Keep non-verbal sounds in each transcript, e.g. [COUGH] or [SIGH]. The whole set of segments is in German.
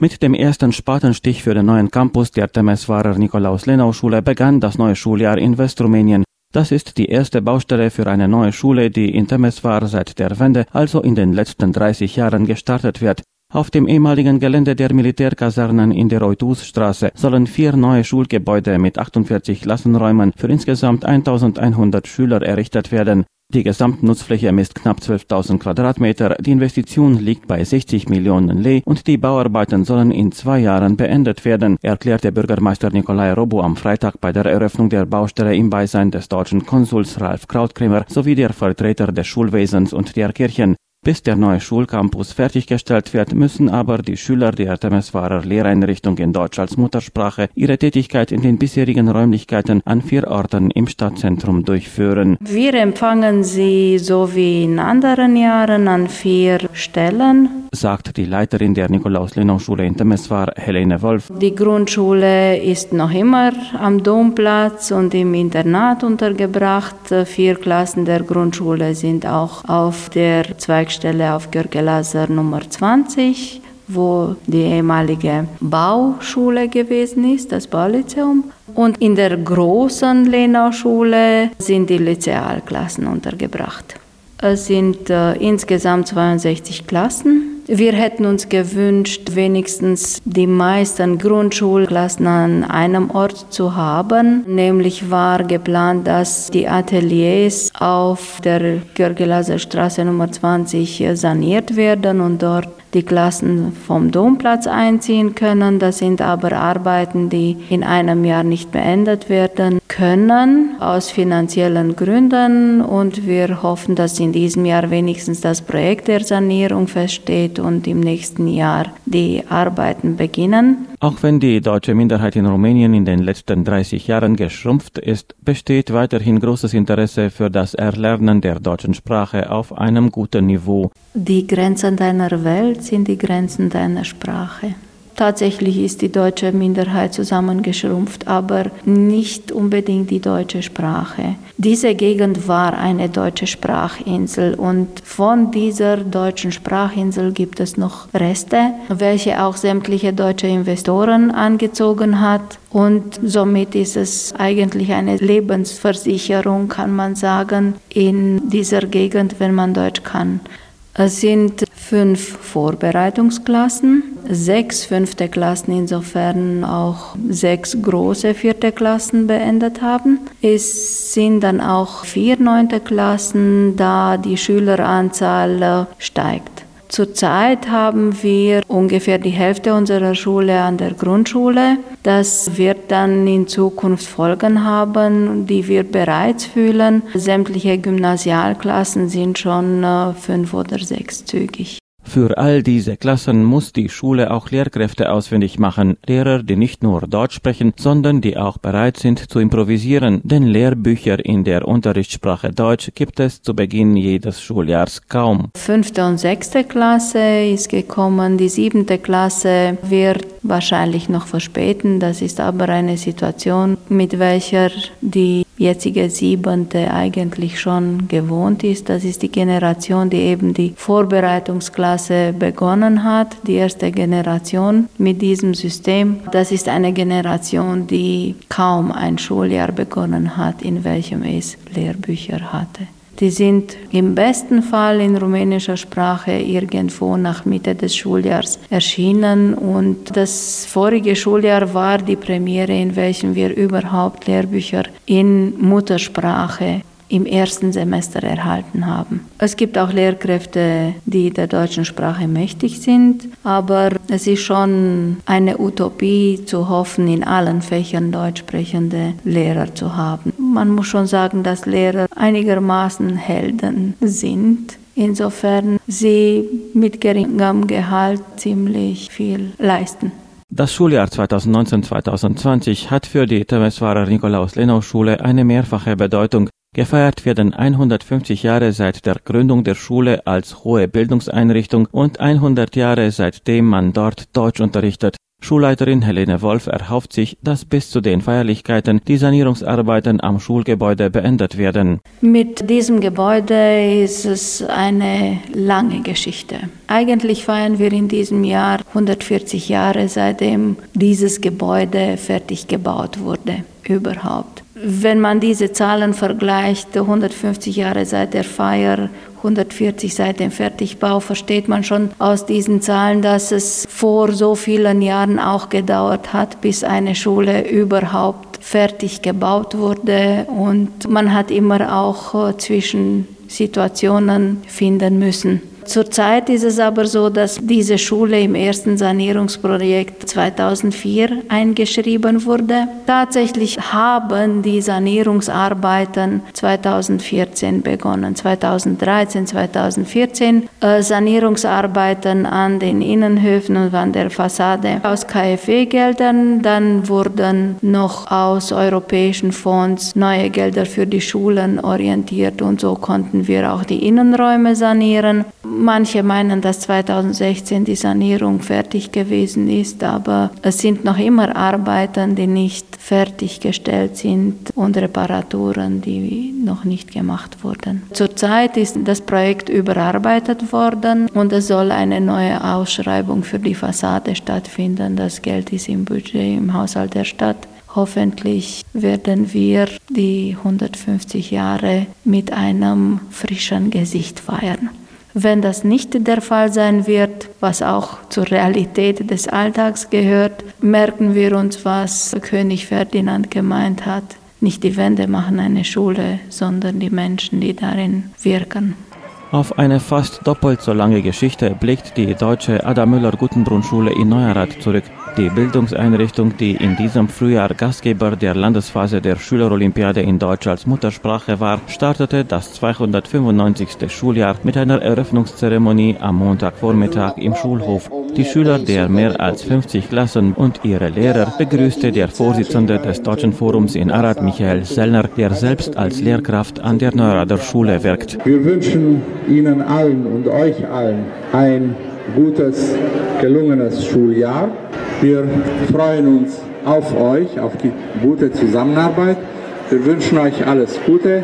Mit dem ersten Spatenstich für den neuen Campus der Temeswarer Nikolaus-Lenau-Schule begann das neue Schuljahr in Westrumänien. Das ist die erste Baustelle für eine neue Schule, die in Temeswar seit der Wende, also in den letzten 30 Jahren, gestartet wird. Auf dem ehemaligen Gelände der Militärkasernen in der Reutusstraße sollen vier neue Schulgebäude mit 48 Klassenräumen für insgesamt 1100 Schüler errichtet werden. Die Gesamtnutzfläche misst knapp 12.000 Quadratmeter, die Investition liegt bei 60 Millionen Lee und die Bauarbeiten sollen in zwei Jahren beendet werden, erklärte Bürgermeister Nikolai Robo am Freitag bei der Eröffnung der Baustelle im Beisein des deutschen Konsuls Ralf Krautkremer sowie der Vertreter des Schulwesens und der Kirchen. Bis der neue Schulcampus fertiggestellt wird, müssen aber die Schüler der Temeswarer Lehreinrichtung in Deutsch als Muttersprache ihre Tätigkeit in den bisherigen Räumlichkeiten an vier Orten im Stadtzentrum durchführen. Wir empfangen sie so wie in anderen Jahren an vier Stellen, sagt die Leiterin der Nikolaus-Lenau-Schule in Temeswar, Helene Wolf. Die Grundschule ist noch immer am Domplatz und im Internat untergebracht. Vier Klassen der Grundschule sind auch auf der Zweig Zweigstelle auf Görgelaser Nummer 20, wo die ehemalige Bauschule gewesen ist, das Baulyzeum. Und in der großen Lenau-Schule sind die Lyzealklassen untergebracht. Es sind äh, insgesamt 62 Klassen wir hätten uns gewünscht, wenigstens die meisten Grundschulklassen an einem Ort zu haben. Nämlich war geplant, dass die Ateliers auf der Görgelaser Straße Nummer 20 saniert werden und dort die Klassen vom Domplatz einziehen können. Das sind aber Arbeiten, die in einem Jahr nicht beendet werden können, aus finanziellen Gründen. Und wir hoffen, dass in diesem Jahr wenigstens das Projekt der Sanierung feststeht und im nächsten Jahr die Arbeiten beginnen. Auch wenn die deutsche Minderheit in Rumänien in den letzten 30 Jahren geschrumpft ist, besteht weiterhin großes Interesse für das Erlernen der deutschen Sprache auf einem guten Niveau. Die Grenzen deiner Welt sind die Grenzen deiner Sprache. Tatsächlich ist die deutsche Minderheit zusammengeschrumpft, aber nicht unbedingt die deutsche Sprache. Diese Gegend war eine deutsche Sprachinsel und von dieser deutschen Sprachinsel gibt es noch Reste, welche auch sämtliche deutsche Investoren angezogen hat. Und somit ist es eigentlich eine Lebensversicherung, kann man sagen, in dieser Gegend, wenn man Deutsch kann. Es sind fünf Vorbereitungsklassen, sechs fünfte Klassen, insofern auch sechs große vierte Klassen beendet haben. Es sind dann auch vier neunte Klassen, da die Schüleranzahl steigt. Zurzeit haben wir ungefähr die Hälfte unserer Schule an der Grundschule. Das wird dann in Zukunft Folgen haben, die wir bereits fühlen. Sämtliche Gymnasialklassen sind schon äh, fünf- oder sechszügig. Für all diese Klassen muss die Schule auch Lehrkräfte ausfindig machen, Lehrer, die nicht nur Deutsch sprechen, sondern die auch bereit sind zu improvisieren, denn Lehrbücher in der Unterrichtssprache Deutsch gibt es zu Beginn jedes Schuljahrs kaum. Fünfte und sechste Klasse ist gekommen, die siebente Klasse wird wahrscheinlich noch verspäten, das ist aber eine Situation, mit welcher die jetzige Siebente eigentlich schon gewohnt ist. Das ist die Generation, die eben die Vorbereitungsklasse begonnen hat, die erste Generation mit diesem System. Das ist eine Generation, die kaum ein Schuljahr begonnen hat, in welchem es Lehrbücher hatte. Die sind im besten Fall in rumänischer Sprache irgendwo nach Mitte des Schuljahrs erschienen und das vorige Schuljahr war die Premiere, in welchem wir überhaupt Lehrbücher in Muttersprache im ersten Semester erhalten haben. Es gibt auch Lehrkräfte, die der deutschen Sprache mächtig sind, aber es ist schon eine Utopie zu hoffen, in allen Fächern deutsch sprechende Lehrer zu haben. Man muss schon sagen, dass Lehrer einigermaßen Helden sind. Insofern sie mit geringem Gehalt ziemlich viel leisten. Das Schuljahr 2019-2020 hat für die Temeswarer Nikolaus-Lenau-Schule eine mehrfache Bedeutung. Gefeiert werden 150 Jahre seit der Gründung der Schule als hohe Bildungseinrichtung und 100 Jahre seitdem man dort Deutsch unterrichtet. Schulleiterin Helene Wolf erhofft sich, dass bis zu den Feierlichkeiten die Sanierungsarbeiten am Schulgebäude beendet werden. Mit diesem Gebäude ist es eine lange Geschichte. Eigentlich feiern wir in diesem Jahr 140 Jahre, seitdem dieses Gebäude fertig gebaut wurde, überhaupt. Wenn man diese Zahlen vergleicht, 150 Jahre seit der Feier 140 seit dem Fertigbau versteht man schon aus diesen Zahlen, dass es vor so vielen Jahren auch gedauert hat, bis eine Schule überhaupt fertig gebaut wurde. Und man hat immer auch äh, zwischen Situationen finden müssen. Zurzeit ist es aber so, dass diese Schule im ersten Sanierungsprojekt 2004 eingeschrieben wurde. Tatsächlich haben die Sanierungsarbeiten 2014 begonnen. 2013, 2014 äh, Sanierungsarbeiten an den Innenhöfen und an der Fassade aus KfW-Geldern. Dann wurden noch aus europäischen Fonds neue Gelder für die Schulen orientiert und so konnten wir auch die Innenräume sanieren. Manche meinen, dass 2016 die Sanierung fertig gewesen ist, aber es sind noch immer Arbeiten, die nicht fertiggestellt sind und Reparaturen, die noch nicht gemacht wurden. Zurzeit ist das Projekt überarbeitet worden und es soll eine neue Ausschreibung für die Fassade stattfinden. Das Geld ist im Budget im Haushalt der Stadt. Hoffentlich werden wir die 150 Jahre mit einem frischen Gesicht feiern. Wenn das nicht der Fall sein wird, was auch zur Realität des Alltags gehört, merken wir uns, was König Ferdinand gemeint hat. Nicht die Wände machen eine Schule, sondern die Menschen, die darin wirken. Auf eine fast doppelt so lange Geschichte blickt die deutsche Ada Müller-Guttenbrunn-Schule in Neuerath zurück. Die Bildungseinrichtung, die in diesem Frühjahr Gastgeber der Landesphase der Schülerolympiade in Deutsch als Muttersprache war, startete das 295. Schuljahr mit einer Eröffnungszeremonie am Montagvormittag im Schulhof. Die Schüler der mehr als 50 Klassen und ihre Lehrer begrüßte der Vorsitzende des Deutschen Forums in Arad, Michael Sellner, der selbst als Lehrkraft an der Neurader Schule wirkt. Wir wünschen Ihnen allen und euch allen ein gutes, gelungenes Schuljahr. Wir freuen uns auf euch, auf die gute Zusammenarbeit. Wir wünschen euch alles Gute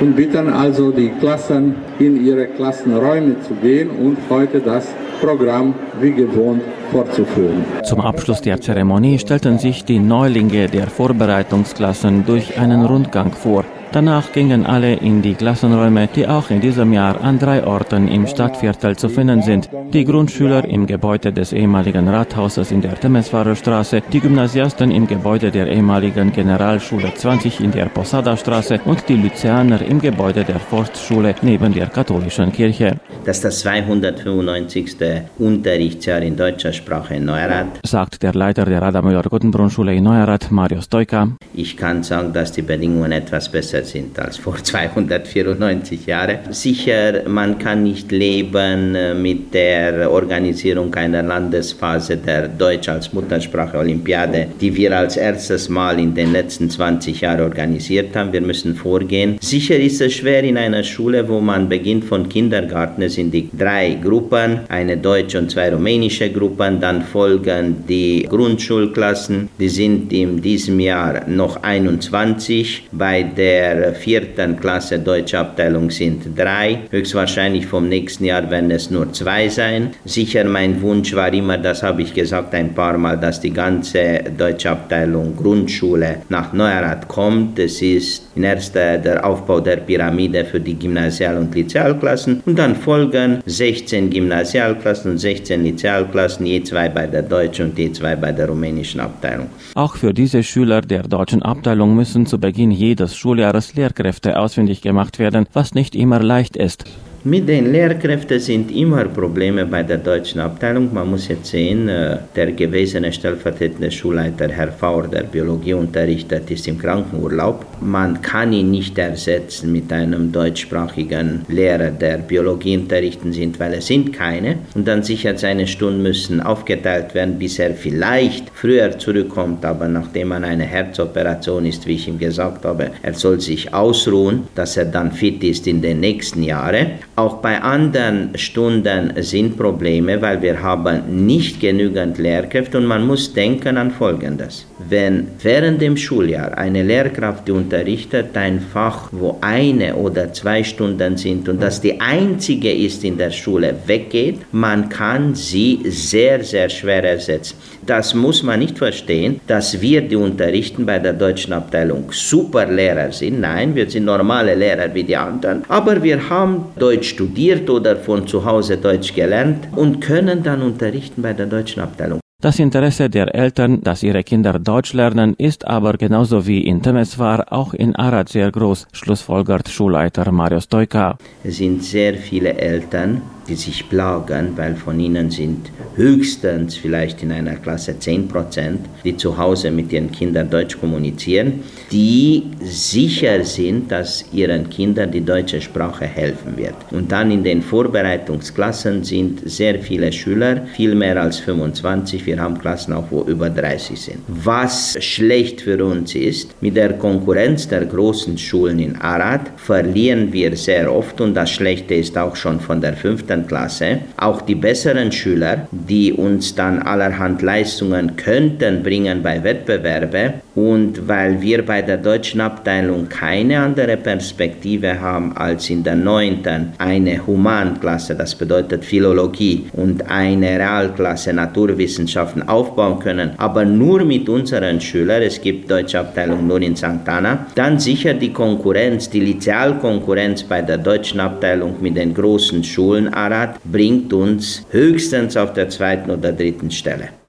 und bitten also die Klassen in ihre Klassenräume zu gehen und heute das Programm wie gewohnt fortzuführen. Zum Abschluss der Zeremonie stellten sich die Neulinge der Vorbereitungsklassen durch einen Rundgang vor. Danach gingen alle in die Klassenräume, die auch in diesem Jahr an drei Orten im Stadtviertel zu finden sind. Die Grundschüler im Gebäude des ehemaligen Rathauses in der Temeswarer Straße, die Gymnasiasten im Gebäude der ehemaligen Generalschule 20 in der Posada Straße und die Lyzeaner im Gebäude der Forstschule neben der katholischen Kirche. Das ist das 295. Unterrichtsjahr in deutscher Sprache in Neurath, sagt der Leiter der Radamüller-Guttenbrunn-Schule in Neurath, Mario Stoika. Ich kann sagen, dass die Bedingungen etwas besser sind als vor [LAUGHS] 294 Jahren. Sicher, man kann nicht leben äh, mit der Organisierung einer Landesphase der Deutsch als Muttersprache Olympiade, die wir als erstes Mal in den letzten 20 Jahren organisiert haben. Wir müssen vorgehen. Sicher ist es schwer in einer Schule, wo man beginnt von Kindergarten, es sind die drei Gruppen, eine deutsche und zwei rumänische Gruppen, Jahren dann folgen die Grundschulklassen, die sind in diesem Jahr noch 21. Bei der vierten Klasse Deutsche Abteilung sind drei. Höchstwahrscheinlich vom nächsten Jahr werden es nur zwei sein. Sicher mein Wunsch war immer, das habe ich gesagt ein paar Mal, dass die ganze Deutsche Abteilung Grundschule nach Neurath kommt. Es ist in erster der Aufbau der Pyramide für die Gymnasial- und Lizealklassen und dann folgen 16 Gymnasialklassen und 16 Lizealklassen E2 bei der deutschen und E2 bei der rumänischen Abteilung. Auch für diese Schüler der deutschen Abteilung müssen zu Beginn jedes Schuljahres Lehrkräfte ausfindig gemacht werden, was nicht immer leicht ist. Mit den Lehrkräften sind immer Probleme bei der deutschen Abteilung. Man muss jetzt sehen, äh, der gewesene stellvertretende Schulleiter Herr Faur, der Biologie unterrichtet, ist im Krankenurlaub. Man kann ihn nicht ersetzen mit einem deutschsprachigen Lehrer, der Biologie unterrichten sind, weil es sind keine. Und dann sicher seine Stunden müssen aufgeteilt werden, bis er vielleicht früher zurückkommt. Aber nachdem man eine Herzoperation ist, wie ich ihm gesagt habe, er soll sich ausruhen, dass er dann fit ist in den nächsten Jahren. Auch bei anderen Stunden sind Probleme, weil wir haben nicht genügend Lehrkräfte und man muss denken an Folgendes. Wenn während dem Schuljahr eine Lehrkraft die unterrichtet ein Fach, wo eine oder zwei Stunden sind und das die einzige ist in der Schule, weggeht, man kann sie sehr, sehr schwer ersetzen. Das muss man nicht verstehen, dass wir, die unterrichten bei der deutschen Abteilung, super Lehrer sind. Nein, wir sind normale Lehrer wie die anderen. Aber wir haben Deutsch studiert oder von zu Hause Deutsch gelernt und können dann unterrichten bei der deutschen Abteilung. Das Interesse der Eltern, dass ihre Kinder Deutsch lernen, ist aber genauso wie in Temeswar auch in Arad sehr groß, schlussfolgert Schulleiter Mario Stoika. Es sind sehr viele Eltern, die sich plagen, weil von ihnen sind höchstens vielleicht in einer Klasse 10 Prozent, die zu Hause mit ihren Kindern Deutsch kommunizieren, die sicher sind, dass ihren Kindern die deutsche Sprache helfen wird. Und dann in den Vorbereitungsklassen sind sehr viele Schüler, viel mehr als 25. Wir haben Klassen auch, wo über 30 sind. Was schlecht für uns ist, mit der Konkurrenz der großen Schulen in Arad verlieren wir sehr oft und das Schlechte ist auch schon von der fünften Klasse. Auch die besseren Schüler, die uns dann allerhand Leistungen könnten bringen bei Wettbewerbe und weil wir bei der deutschen Abteilung keine andere Perspektive haben als in der neunten eine Humanklasse, das bedeutet Philologie und eine Realklasse Naturwissenschaften aufbauen können, aber nur mit unseren Schülern, es gibt deutsche Abteilung nur in St. Anna, dann sicher die Konkurrenz, die Lizealkonkurrenz bei der deutschen Abteilung mit den großen Schulen Arad bringt uns höchstens auf der zweiten oder dritten Stelle.